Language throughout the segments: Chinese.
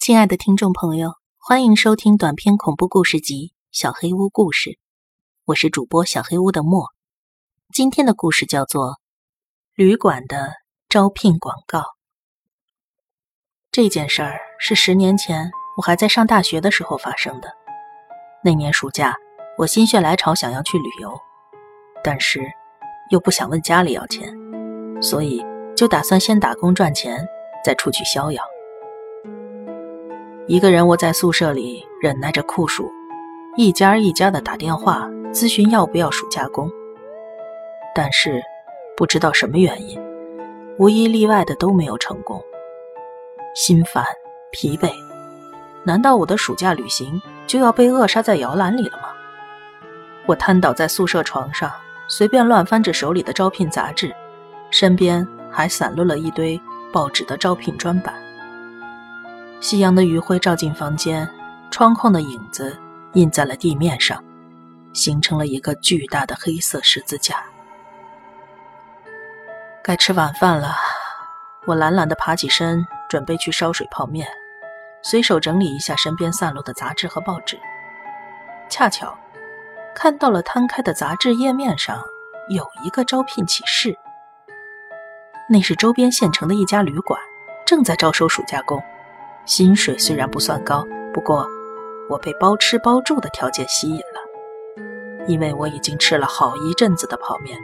亲爱的听众朋友，欢迎收听短篇恐怖故事集《小黑屋故事》，我是主播小黑屋的莫。今天的故事叫做《旅馆的招聘广告》。这件事儿是十年前我还在上大学的时候发生的。那年暑假，我心血来潮想要去旅游，但是又不想问家里要钱，所以就打算先打工赚钱，再出去逍遥。一个人窝在宿舍里，忍耐着酷暑，一家一家的打电话咨询要不要暑假工。但是不知道什么原因，无一例外的都没有成功。心烦疲惫，难道我的暑假旅行就要被扼杀在摇篮里了吗？我瘫倒在宿舍床上，随便乱翻着手里的招聘杂志，身边还散落了一堆报纸的招聘专版。夕阳的余晖照进房间，窗框的影子印在了地面上，形成了一个巨大的黑色十字架。该吃晚饭了，我懒懒地爬起身，准备去烧水泡面，随手整理一下身边散落的杂志和报纸。恰巧看到了摊开的杂志页面上有一个招聘启事，那是周边县城的一家旅馆，正在招收暑假工。薪水虽然不算高，不过我被包吃包住的条件吸引了，因为我已经吃了好一阵子的泡面，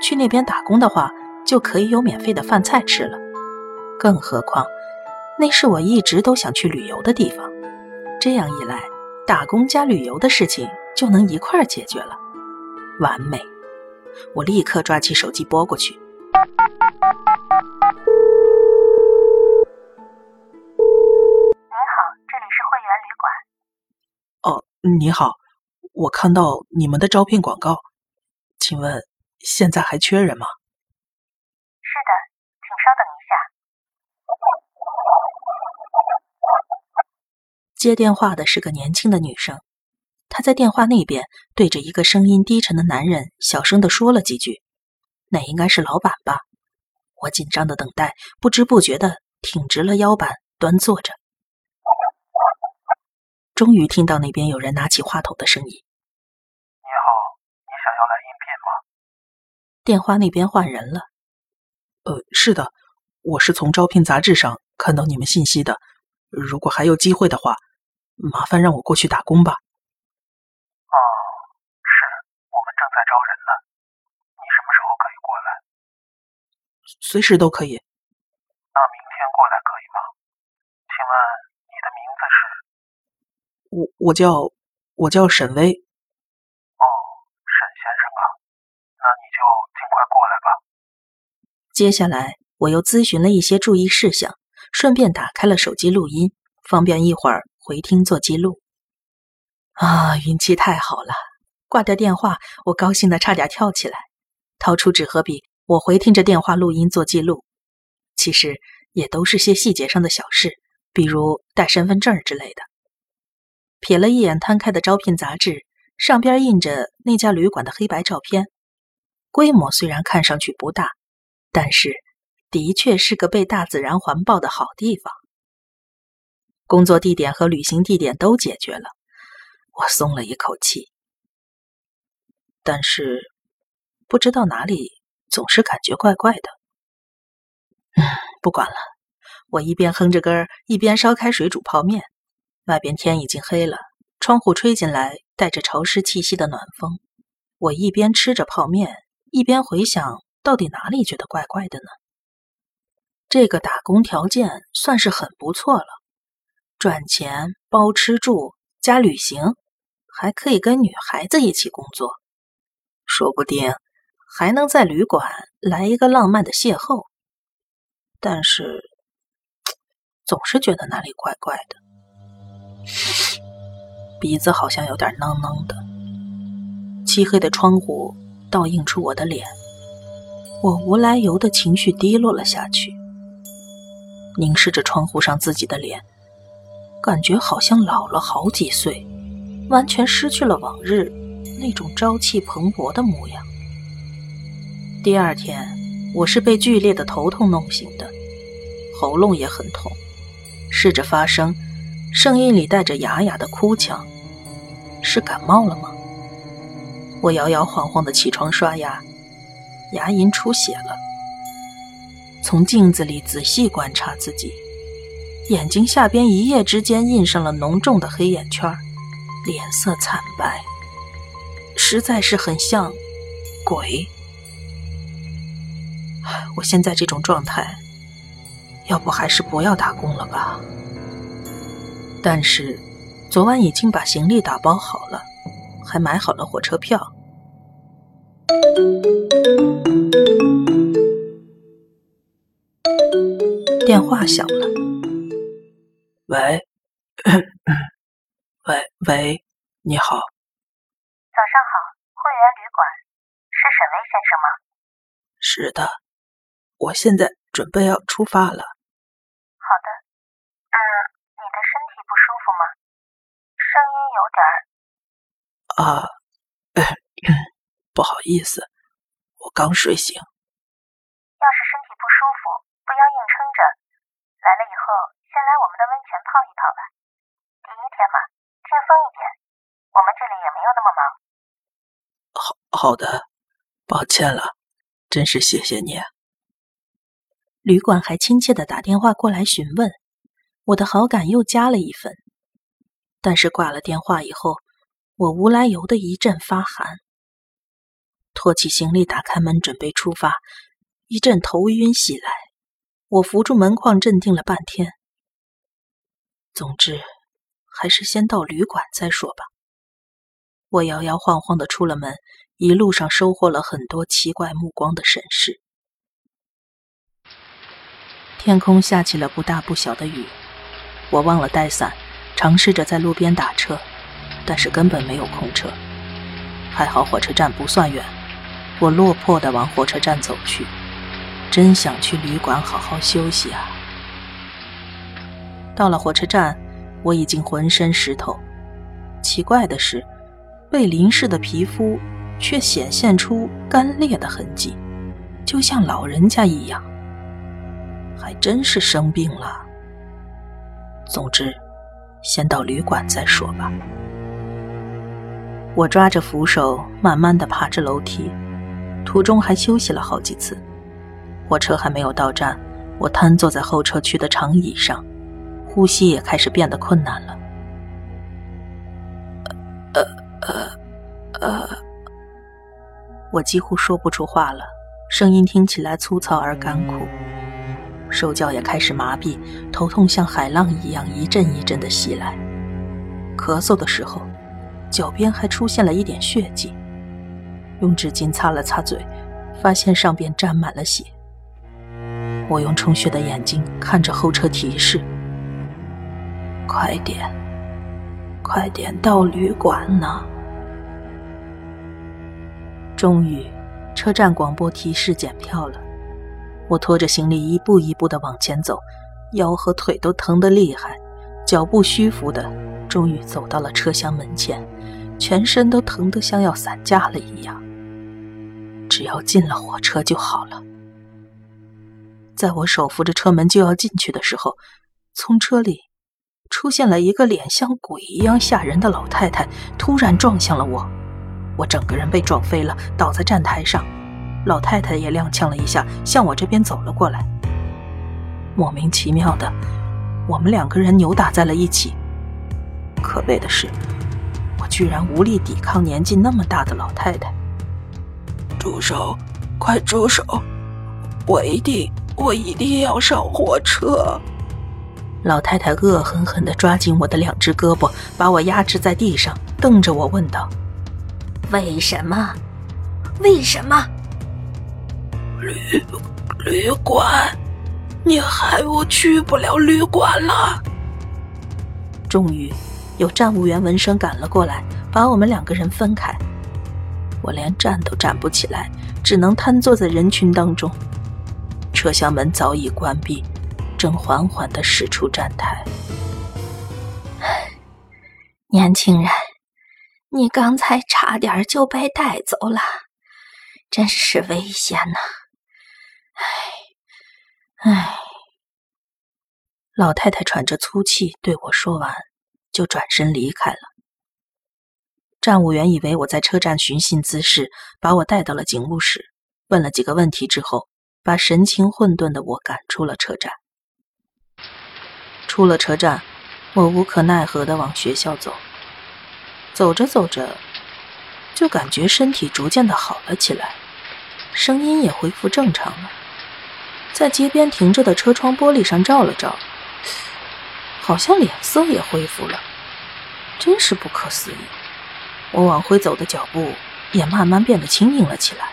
去那边打工的话就可以有免费的饭菜吃了。更何况，那是我一直都想去旅游的地方，这样一来，打工加旅游的事情就能一块儿解决了，完美！我立刻抓起手机拨过去。你好，我看到你们的招聘广告，请问现在还缺人吗？是的，请稍等一下。接电话的是个年轻的女生，她在电话那边对着一个声音低沉的男人小声的说了几句，那应该是老板吧？我紧张的等待，不知不觉的挺直了腰板，端坐着。终于听到那边有人拿起话筒的声音：“你好，你想要来应聘吗？”电话那边换人了。“呃，是的，我是从招聘杂志上看到你们信息的。如果还有机会的话，麻烦让我过去打工吧。”“哦，是我们正在招人呢。你什么时候可以过来？”“随时都可以。”“那明天过来可以吗？请问你的名字是？”我我叫我叫沈威。哦，沈先生啊，那你就尽快过来吧。接下来我又咨询了一些注意事项，顺便打开了手机录音，方便一会儿回听做记录。啊，运气太好了！挂掉电话，我高兴的差点跳起来，掏出纸和笔，我回听着电话录音做记录。其实也都是些细节上的小事，比如带身份证之类的。瞥了一眼摊开的招聘杂志，上边印着那家旅馆的黑白照片。规模虽然看上去不大，但是的确是个被大自然环抱的好地方。工作地点和旅行地点都解决了，我松了一口气。但是不知道哪里总是感觉怪怪的。嗯，不管了，我一边哼着歌一边烧开水煮泡面。外边天已经黑了，窗户吹进来带着潮湿气息的暖风。我一边吃着泡面，一边回想，到底哪里觉得怪怪的呢？这个打工条件算是很不错了，赚钱、包吃住加旅行，还可以跟女孩子一起工作，说不定还能在旅馆来一个浪漫的邂逅。但是，总是觉得哪里怪怪的。鼻子好像有点囔囔的，漆黑的窗户倒映出我的脸，我无来由的情绪低落了下去。凝视着窗户上自己的脸，感觉好像老了好几岁，完全失去了往日那种朝气蓬勃的模样。第二天，我是被剧烈的头痛弄醒的，喉咙也很痛。试着发声，声音里带着哑哑的哭腔。是感冒了吗？我摇摇晃晃的起床刷牙，牙龈出血了。从镜子里仔细观察自己，眼睛下边一夜之间印上了浓重的黑眼圈，脸色惨白，实在是很像鬼。我现在这种状态，要不还是不要打工了吧？但是，昨晚已经把行李打包好了，还买好了火车票。电话响了，喂，喂喂，你好，早上好，会员旅馆，是沈巍先生吗？是的，我现在准备要出发了。好的，嗯，你的身体不舒服吗？声点儿……啊，不好意思，我刚睡醒。要是身体不舒服，不要硬撑着。来了以后，先来我们的温泉泡一泡吧。第一天嘛，轻松一点。我们这里也没有那么忙。好好的，抱歉了，真是谢谢你。旅馆还亲切的打电话过来询问，我的好感又加了一分。但是挂了电话以后，我无来由的一阵发寒。拖起行李，打开门准备出发，一阵头晕袭来。我扶住门框，镇定了半天。总之，还是先到旅馆再说吧。我摇摇晃晃的出了门，一路上收获了很多奇怪目光的审视。天空下起了不大不小的雨，我忘了带伞，尝试着在路边打车，但是根本没有空车。还好火车站不算远，我落魄的往火车站走去。真想去旅馆好好休息啊！到了火车站，我已经浑身湿透。奇怪的是，被淋湿的皮肤却显现出干裂的痕迹，就像老人家一样。还真是生病了。总之，先到旅馆再说吧。我抓着扶手，慢慢的爬着楼梯，途中还休息了好几次。火车还没有到站，我瘫坐在候车区的长椅上，呼吸也开始变得困难了。呃呃呃，我几乎说不出话了，声音听起来粗糙而干枯。手脚也开始麻痹，头痛像海浪一样一阵一阵的袭来。咳嗽的时候，脚边还出现了一点血迹，用纸巾擦了擦嘴，发现上边沾满了血。我用充血的眼睛看着候车提示：“快点，快点到旅馆呢！”终于，车站广播提示检票了。我拖着行李一步一步的往前走，腰和腿都疼得厉害，脚步虚浮的，终于走到了车厢门前，全身都疼得像要散架了一样。只要进了火车就好了。在我手扶着车门就要进去的时候，从车里出现了一个脸像鬼一样吓人的老太太，突然撞向了我，我整个人被撞飞了，倒在站台上。老太太也踉跄了一下，向我这边走了过来。莫名其妙的，我们两个人扭打在了一起。可悲的是，我居然无力抵抗年纪那么大的老太太。住手！快住手！我一定，我一定要上火车！老太太恶狠狠地抓紧我的两只胳膊，把我压制在地上，瞪着我问道：“为什么？为什么？”旅旅馆，你害我去不了旅馆了。终于，有站务员闻声赶了过来，把我们两个人分开。我连站都站不起来，只能瘫坐在人群当中。车厢门早已关闭，正缓缓的驶出站台。年轻人，你刚才差点就被带走了，真是危险呐！唉，唉。老太太喘着粗气对我说完，就转身离开了。站务员以为我在车站寻衅滋事，把我带到了警务室，问了几个问题之后，把神情混沌的我赶出了车站。出了车站，我无可奈何的往学校走。走着走着，就感觉身体逐渐的好了起来，声音也恢复正常了。在街边停着的车窗玻璃上照了照，好像脸色也恢复了，真是不可思议。我往回走的脚步也慢慢变得轻盈了起来。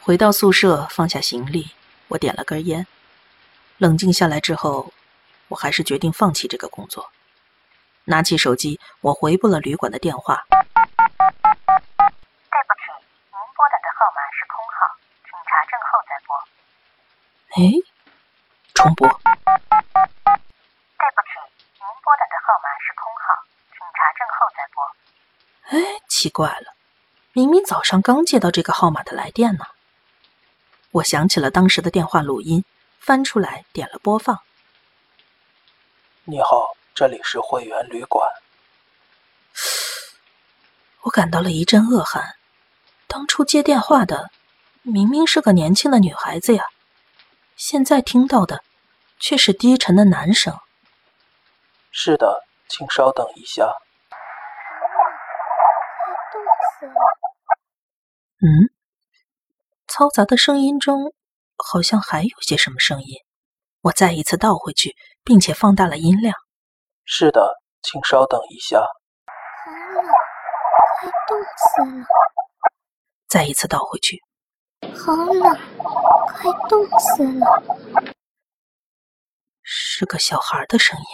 回到宿舍，放下行李，我点了根烟。冷静下来之后，我还是决定放弃这个工作。拿起手机，我回拨了旅馆的电话。对不起，您拨打的号码是空号，请查证后再拨。哎，重拨。对不起，您拨打的号码是空号，请查证后再拨。哎，奇怪了，明明早上刚接到这个号码的来电呢。我想起了当时的电话录音，翻出来点了播放。你好，这里是会员旅馆。我感到了一阵恶寒，当初接电话的明明是个年轻的女孩子呀，现在听到的却是低沉的男声。是的，请稍等一下。嗯，嘈杂的声音中好像还有些什么声音。我再一次倒回去，并且放大了音量。是的，请稍等一下。好冷，快冻死了！再一次倒回去，好冷，快冻死了！是个小孩的声音，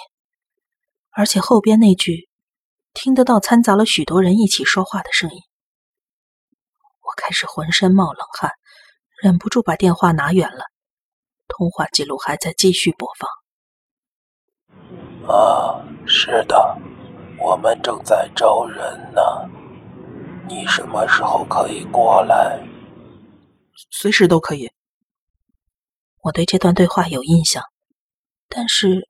而且后边那句听得到掺杂了许多人一起说话的声音。我开始浑身冒冷汗，忍不住把电话拿远了。通话记录还在继续播放。啊，是的，我们正在招人呢。你什么时候可以过来？随时都可以。我对这段对话有印象，但是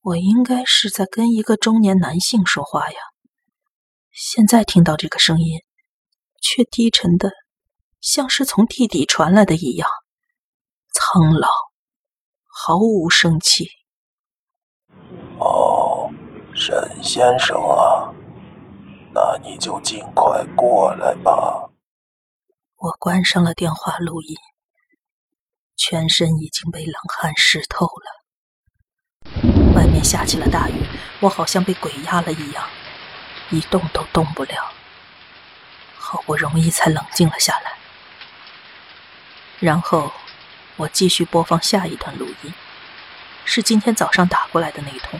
我应该是在跟一个中年男性说话呀。现在听到这个声音，却低沉的像是从地底传来的一样，苍老，毫无生气。哦，沈先生啊，那你就尽快过来吧。我关上了电话录音，全身已经被冷汗湿透了。外面下起了大雨，我好像被鬼压了一样，一动都动不了。好不容易才冷静了下来，然后我继续播放下一段录音，是今天早上打过来的那一通。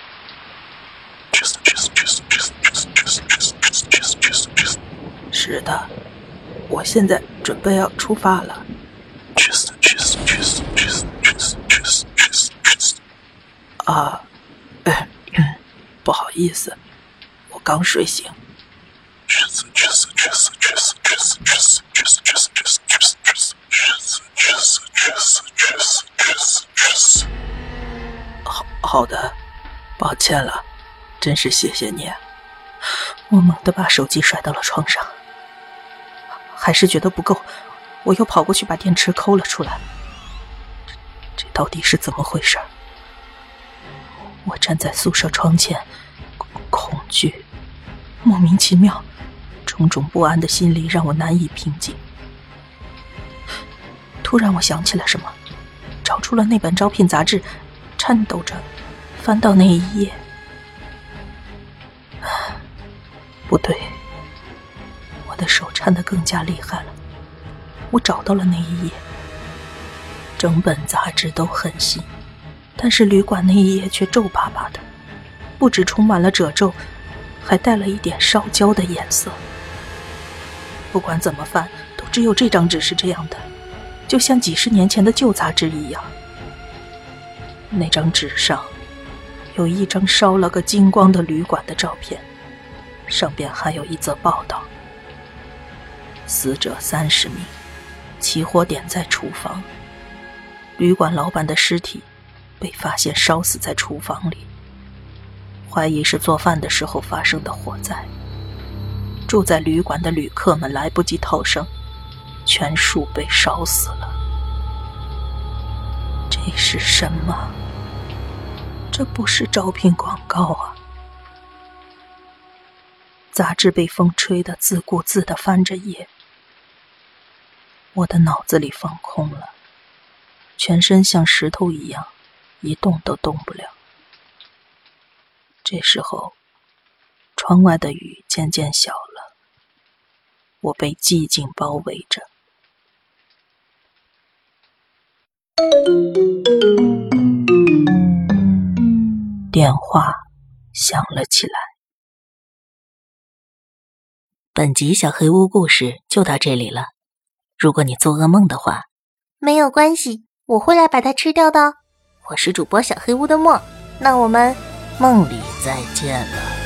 是的，我现在准备要出发了。啊，哎，不好意思，我刚睡醒。好好的，抱歉了，真是谢谢你。我猛地把手机甩到了床上，还是觉得不够，我又跑过去把电池抠了出来。这这到底是怎么回事？我站在宿舍窗前，恐惧，莫名其妙，种种不安的心理让我难以平静。突然，我想起了什么，找出了那本招聘杂志，颤抖着翻到那一页。不对，我的手颤得更加厉害了。我找到了那一页，整本杂志都很新，但是旅馆那一页却皱巴巴的，不止充满了褶皱，还带了一点烧焦的颜色。不管怎么翻，都只有这张纸是这样的，就像几十年前的旧杂志一样。那张纸上有一张烧了个精光的旅馆的照片。上边还有一则报道：死者三十名，起火点在厨房。旅馆老板的尸体被发现烧死在厨房里，怀疑是做饭的时候发生的火灾。住在旅馆的旅客们来不及逃生，全数被烧死了。这是什么？这不是招聘广告啊！杂志被风吹得自顾自的翻着页，我的脑子里放空了，全身像石头一样，一动都动不了。这时候，窗外的雨渐渐小了，我被寂静包围着。电话响了起来。本集小黑屋故事就到这里了。如果你做噩梦的话，没有关系，我会来把它吃掉的。我是主播小黑屋的墨，那我们梦里再见了。